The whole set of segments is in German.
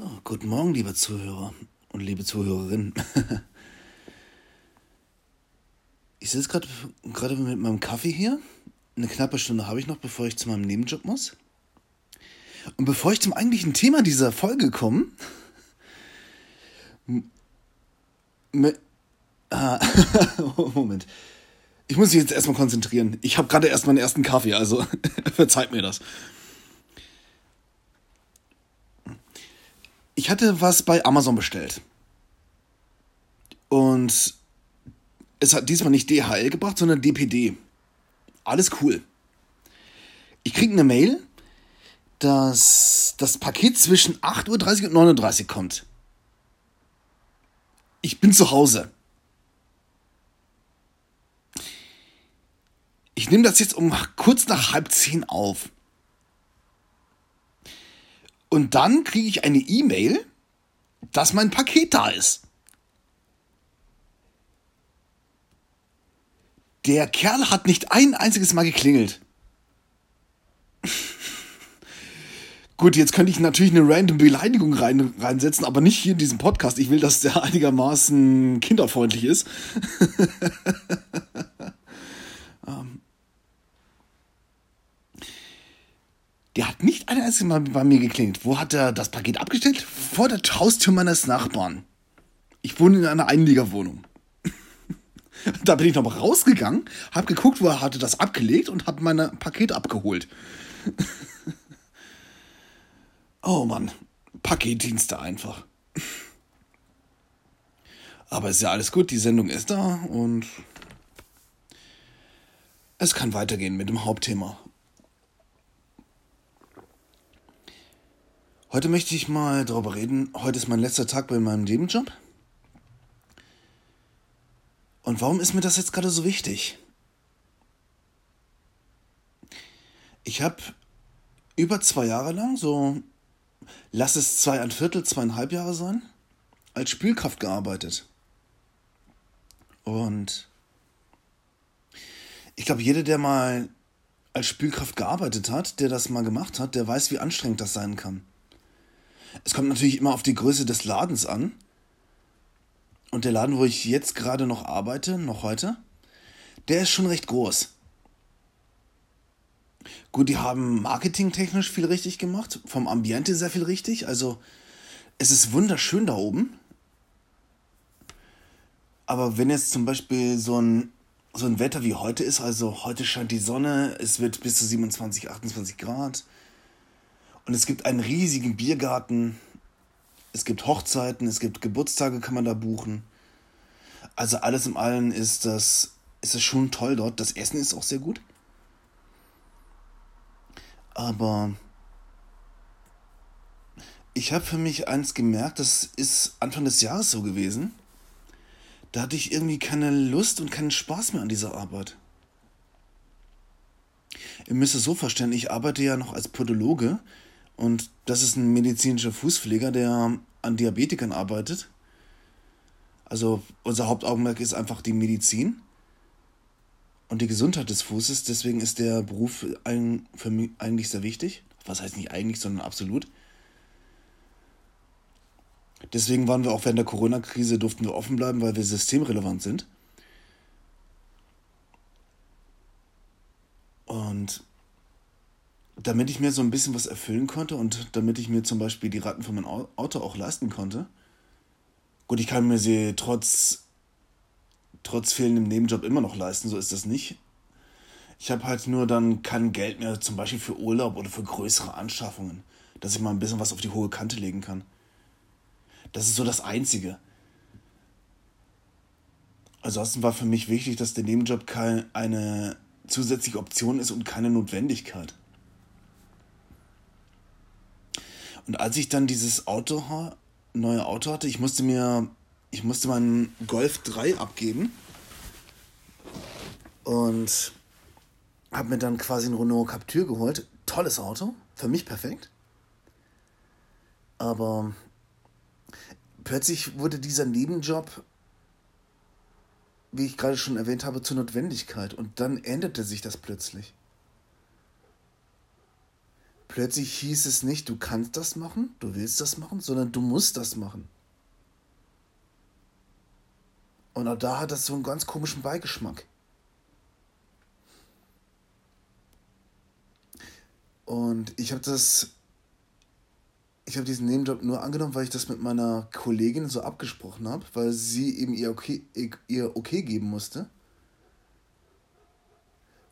So, guten Morgen, liebe Zuhörer und liebe Zuhörerinnen. Ich sitze gerade mit meinem Kaffee hier. Eine knappe Stunde habe ich noch, bevor ich zu meinem Nebenjob muss. Und bevor ich zum eigentlichen Thema dieser Folge komme, ah, Moment. Ich muss mich jetzt erstmal konzentrieren. Ich habe gerade erst meinen ersten Kaffee, also verzeiht mir das. Ich hatte was bei Amazon bestellt. Und es hat diesmal nicht DHL gebracht, sondern DPD. Alles cool. Ich kriege eine Mail, dass das Paket zwischen 8.30 Uhr und 9.30 Uhr kommt. Ich bin zu Hause. Ich nehme das jetzt um kurz nach halb zehn auf. Und dann kriege ich eine E-Mail, dass mein Paket da ist. Der Kerl hat nicht ein einziges Mal geklingelt. Gut, jetzt könnte ich natürlich eine random Beleidigung rein, reinsetzen, aber nicht hier in diesem Podcast. Ich will, dass der einigermaßen kinderfreundlich ist. Der hat nicht ein einziges Mal bei mir geklingelt. Wo hat er das Paket abgestellt? Vor der Haustür meines Nachbarn. Ich wohne in einer Einliegerwohnung. da bin ich noch mal rausgegangen, hab geguckt, wo er hatte das abgelegt und hab mein Paket abgeholt. oh Mann, Paketdienste einfach. Aber ist ja alles gut, die Sendung ist da und es kann weitergehen mit dem Hauptthema. Heute möchte ich mal darüber reden. Heute ist mein letzter Tag bei meinem Nebenjob. Und warum ist mir das jetzt gerade so wichtig? Ich habe über zwei Jahre lang, so lass es zwei ein Viertel, zweieinhalb Jahre sein, als Spülkraft gearbeitet. Und ich glaube, jeder, der mal als Spülkraft gearbeitet hat, der das mal gemacht hat, der weiß, wie anstrengend das sein kann. Es kommt natürlich immer auf die Größe des Ladens an. Und der Laden, wo ich jetzt gerade noch arbeite, noch heute, der ist schon recht groß. Gut, die haben marketingtechnisch viel richtig gemacht, vom Ambiente sehr viel richtig. Also es ist wunderschön da oben. Aber wenn jetzt zum Beispiel so ein, so ein Wetter wie heute ist, also heute scheint die Sonne, es wird bis zu 27, 28 Grad, und es gibt einen riesigen Biergarten. Es gibt Hochzeiten, es gibt Geburtstage, kann man da buchen. Also alles im Allen ist das, ist das schon toll dort. Das Essen ist auch sehr gut. Aber ich habe für mich eins gemerkt, das ist Anfang des Jahres so gewesen. Da hatte ich irgendwie keine Lust und keinen Spaß mehr an dieser Arbeit. Ihr müsst es so verstehen, ich arbeite ja noch als Podologe und das ist ein medizinischer Fußpfleger, der an Diabetikern arbeitet. Also unser Hauptaugenmerk ist einfach die Medizin und die Gesundheit des Fußes. Deswegen ist der Beruf für mich eigentlich sehr wichtig. Was heißt nicht eigentlich, sondern absolut. Deswegen waren wir auch während der Corona-Krise, durften wir offen bleiben, weil wir systemrelevant sind. Und damit ich mir so ein bisschen was erfüllen konnte und damit ich mir zum Beispiel die Ratten von meinem Auto auch leisten konnte. Gut, ich kann mir sie trotz, trotz fehlendem Nebenjob immer noch leisten, so ist das nicht. Ich habe halt nur dann kein Geld mehr, zum Beispiel für Urlaub oder für größere Anschaffungen, dass ich mal ein bisschen was auf die hohe Kante legen kann. Das ist so das Einzige. Ansonsten war für mich wichtig, dass der Nebenjob keine zusätzliche Option ist und keine Notwendigkeit. Und als ich dann dieses Auto, neue Auto hatte, ich musste mir, ich musste meinen Golf 3 abgeben und habe mir dann quasi ein Renault Captur geholt. Tolles Auto, für mich perfekt. Aber plötzlich wurde dieser Nebenjob, wie ich gerade schon erwähnt habe, zur Notwendigkeit. Und dann änderte sich das plötzlich. Plötzlich hieß es nicht, du kannst das machen, du willst das machen, sondern du musst das machen. Und auch da hat das so einen ganz komischen Beigeschmack. Und ich habe das, ich habe diesen Nebenjob nur angenommen, weil ich das mit meiner Kollegin so abgesprochen habe, weil sie eben ihr okay, ihr okay geben musste.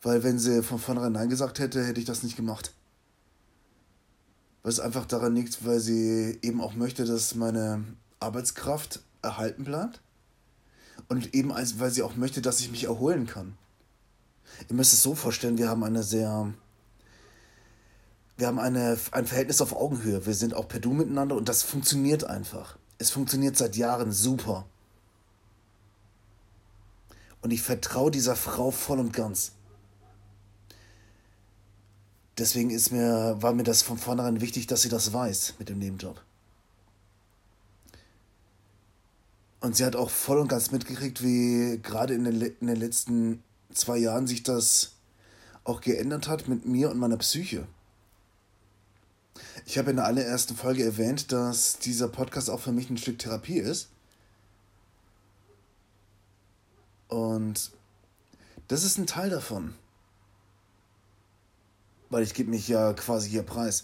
Weil wenn sie von vornherein Nein gesagt hätte, hätte ich das nicht gemacht. Es einfach daran liegt, weil sie eben auch möchte, dass meine Arbeitskraft erhalten bleibt. Und eben als, weil sie auch möchte, dass ich mich erholen kann. Ihr müsst es so vorstellen, wir haben eine sehr. Wir haben eine, ein Verhältnis auf Augenhöhe. Wir sind auch per Du miteinander und das funktioniert einfach. Es funktioniert seit Jahren super. Und ich vertraue dieser Frau voll und ganz. Deswegen ist mir, war mir das von vornherein wichtig, dass sie das weiß mit dem Nebenjob. Und sie hat auch voll und ganz mitgekriegt, wie gerade in den, in den letzten zwei Jahren sich das auch geändert hat mit mir und meiner Psyche. Ich habe in der allerersten Folge erwähnt, dass dieser Podcast auch für mich ein Stück Therapie ist. Und das ist ein Teil davon weil ich gebe mich ja quasi hier preis.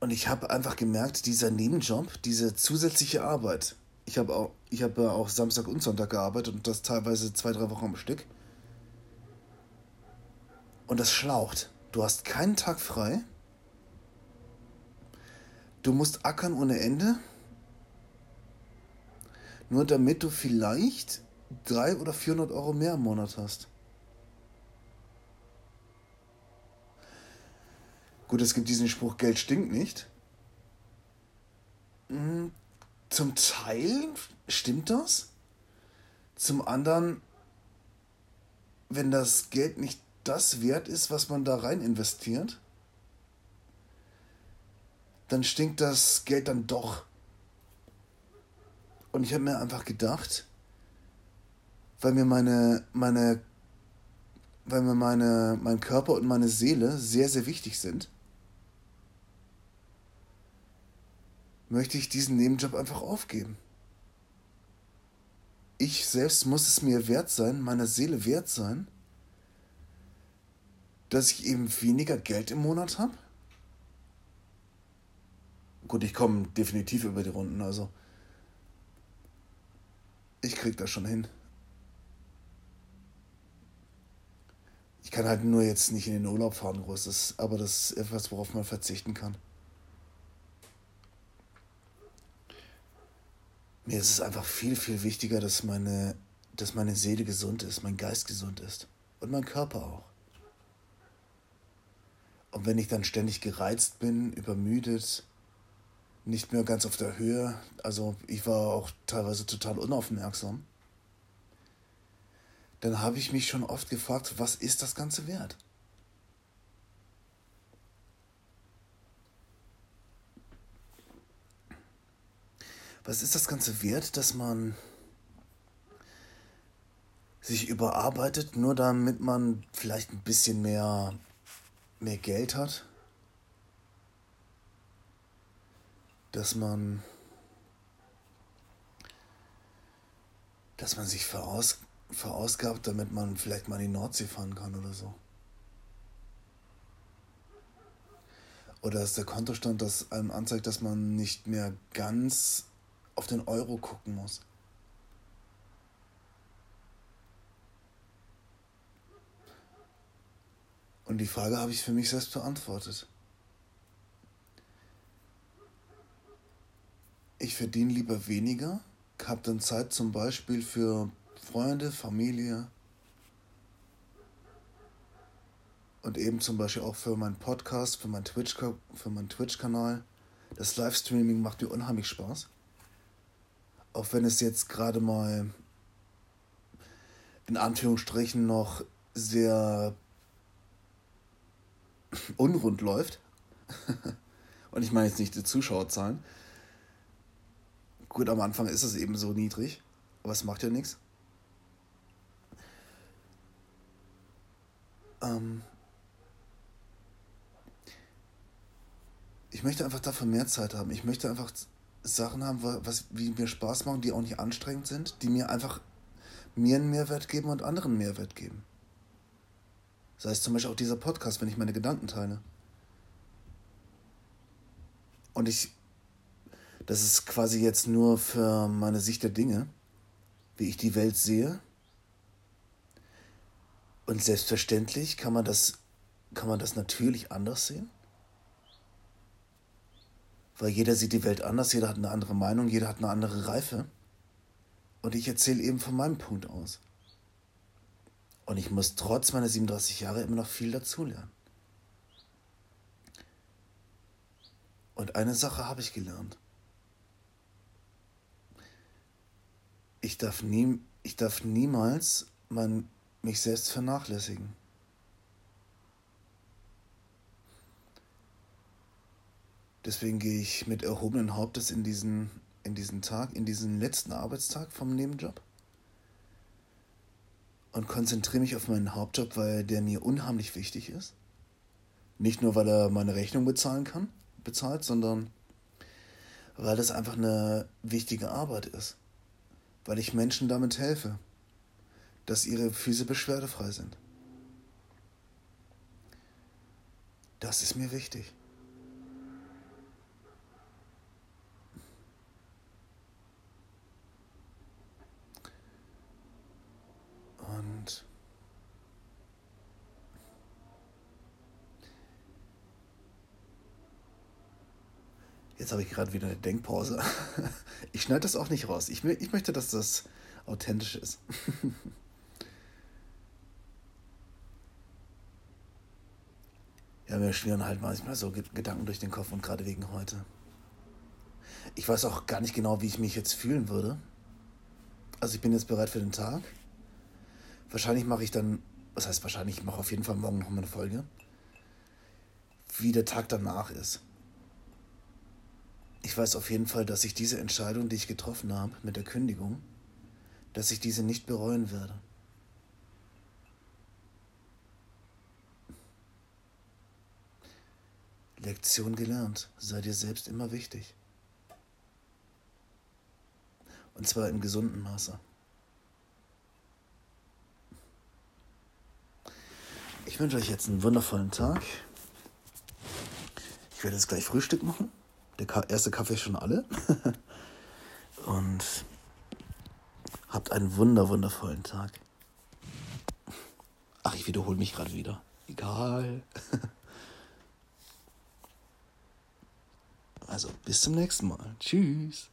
Und ich habe einfach gemerkt, dieser Nebenjob, diese zusätzliche Arbeit, ich habe auch, habe auch Samstag und Sonntag gearbeitet und das teilweise zwei, drei Wochen am Stück. Und das schlaucht. Du hast keinen Tag frei. Du musst ackern ohne Ende. Nur damit du vielleicht 300 oder 400 Euro mehr im Monat hast. Gut, es gibt diesen Spruch, Geld stinkt nicht. Hm, zum Teil stimmt das. Zum anderen, wenn das Geld nicht das wert ist, was man da rein investiert, dann stinkt das Geld dann doch. Und ich habe mir einfach gedacht, weil mir meine, meine, weil mir meine, mein Körper und meine Seele sehr, sehr wichtig sind, möchte ich diesen Nebenjob einfach aufgeben. Ich selbst muss es mir wert sein, meiner Seele wert sein, dass ich eben weniger Geld im Monat habe. Gut, ich komme definitiv über die Runden, also ich krieg das schon hin. Ich kann halt nur jetzt nicht in den Urlaub fahren, groß, aber das ist etwas, worauf man verzichten kann. Mir ist es einfach viel, viel wichtiger, dass meine, dass meine Seele gesund ist, mein Geist gesund ist und mein Körper auch. Und wenn ich dann ständig gereizt bin, übermüdet, nicht mehr ganz auf der Höhe, also ich war auch teilweise total unaufmerksam, dann habe ich mich schon oft gefragt, was ist das Ganze wert? Was ist das Ganze wert, dass man sich überarbeitet, nur damit man vielleicht ein bisschen mehr, mehr Geld hat? Dass man, dass man sich veraus, verausgabt, damit man vielleicht mal in die Nordsee fahren kann oder so. Oder ist der Kontostand, das einem anzeigt, dass man nicht mehr ganz auf den Euro gucken muss. Und die Frage habe ich für mich selbst beantwortet. Ich verdiene lieber weniger, habe dann Zeit zum Beispiel für Freunde, Familie und eben zum Beispiel auch für meinen Podcast, für meinen Twitch, Twitch-Kanal. Das Livestreaming macht mir unheimlich Spaß auch wenn es jetzt gerade mal in Anführungsstrichen noch sehr unrund läuft. Und ich meine jetzt nicht die Zuschauerzahlen. Gut, am Anfang ist es eben so niedrig, aber es macht ja nichts. Ähm, ich möchte einfach dafür mehr Zeit haben. Ich möchte einfach Sachen haben, was, wie mir Spaß machen, die auch nicht anstrengend sind, die mir einfach mir einen Mehrwert geben und anderen Mehrwert geben. Sei es zum Beispiel auch dieser Podcast, wenn ich meine Gedanken teile. Und ich, das ist quasi jetzt nur für meine Sicht der Dinge, wie ich die Welt sehe. Und selbstverständlich kann man das, kann man das natürlich anders sehen. Weil jeder sieht die Welt anders, jeder hat eine andere Meinung, jeder hat eine andere Reife. Und ich erzähle eben von meinem Punkt aus. Und ich muss trotz meiner 37 Jahre immer noch viel dazulernen. Und eine Sache habe ich gelernt. Ich darf, nie, ich darf niemals mein, mich selbst vernachlässigen. Deswegen gehe ich mit erhobenen Hauptes in diesen, in diesen Tag, in diesen letzten Arbeitstag vom Nebenjob und konzentriere mich auf meinen Hauptjob, weil der mir unheimlich wichtig ist. Nicht nur, weil er meine Rechnung bezahlen kann, bezahlt, sondern weil das einfach eine wichtige Arbeit ist. Weil ich Menschen damit helfe, dass ihre Füße beschwerdefrei sind. Das ist mir wichtig. Jetzt habe ich gerade wieder eine Denkpause. Ich schneide das auch nicht raus. Ich, ich möchte, dass das authentisch ist. Ja, mir schwirren halt manchmal so Gedanken durch den Kopf und gerade wegen heute. Ich weiß auch gar nicht genau, wie ich mich jetzt fühlen würde. Also ich bin jetzt bereit für den Tag. Wahrscheinlich mache ich dann, was heißt wahrscheinlich, ich mache auf jeden Fall morgen noch mal eine Folge, wie der Tag danach ist. Ich weiß auf jeden Fall, dass ich diese Entscheidung, die ich getroffen habe mit der Kündigung, dass ich diese nicht bereuen werde. Lektion gelernt, sei dir selbst immer wichtig. Und zwar im gesunden Maße. Ich wünsche euch jetzt einen wundervollen Tag. Ich werde jetzt gleich Frühstück machen. Der erste Kaffee schon alle. Und habt einen wunder, wundervollen Tag. Ach, ich wiederhole mich gerade wieder. Egal. Also, bis zum nächsten Mal. Tschüss.